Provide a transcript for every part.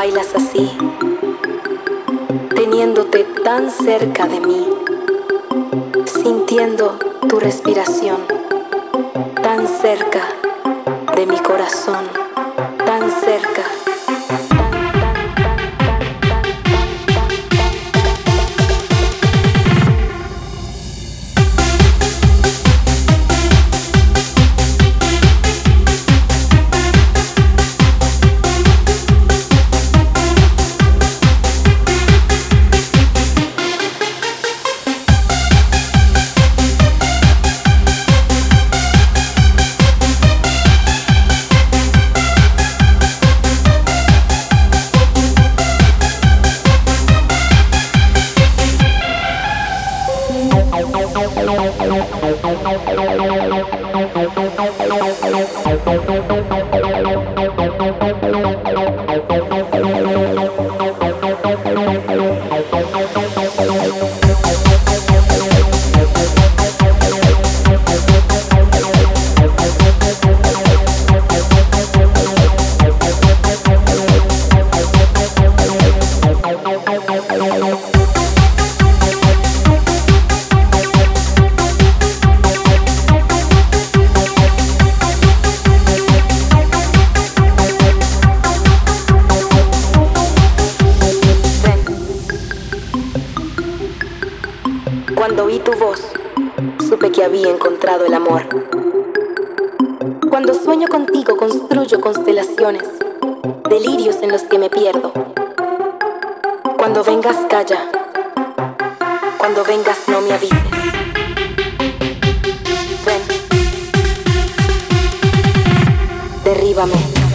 bailas así, teniéndote tan cerca de mí, sintiendo tu respiración tan cerca de mi corazón, tan cerca. Thank you. Cuando oí tu voz, supe que había encontrado el amor. Cuando sueño contigo, construyo constelaciones, delirios en los que me pierdo. Cuando vengas, calla. Cuando vengas, no me avises. Ven. Derríbame.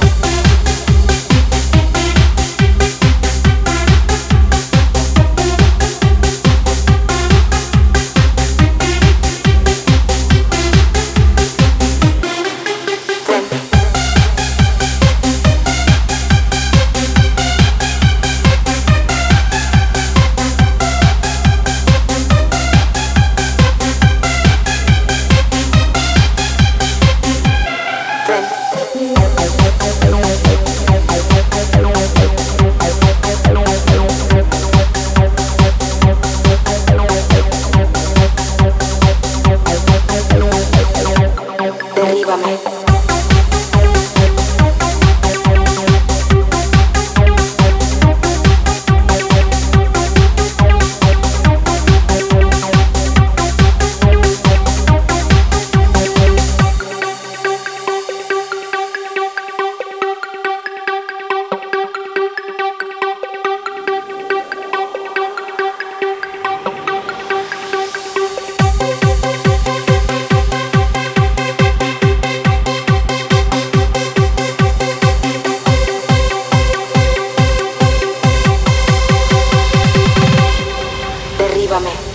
Avívame.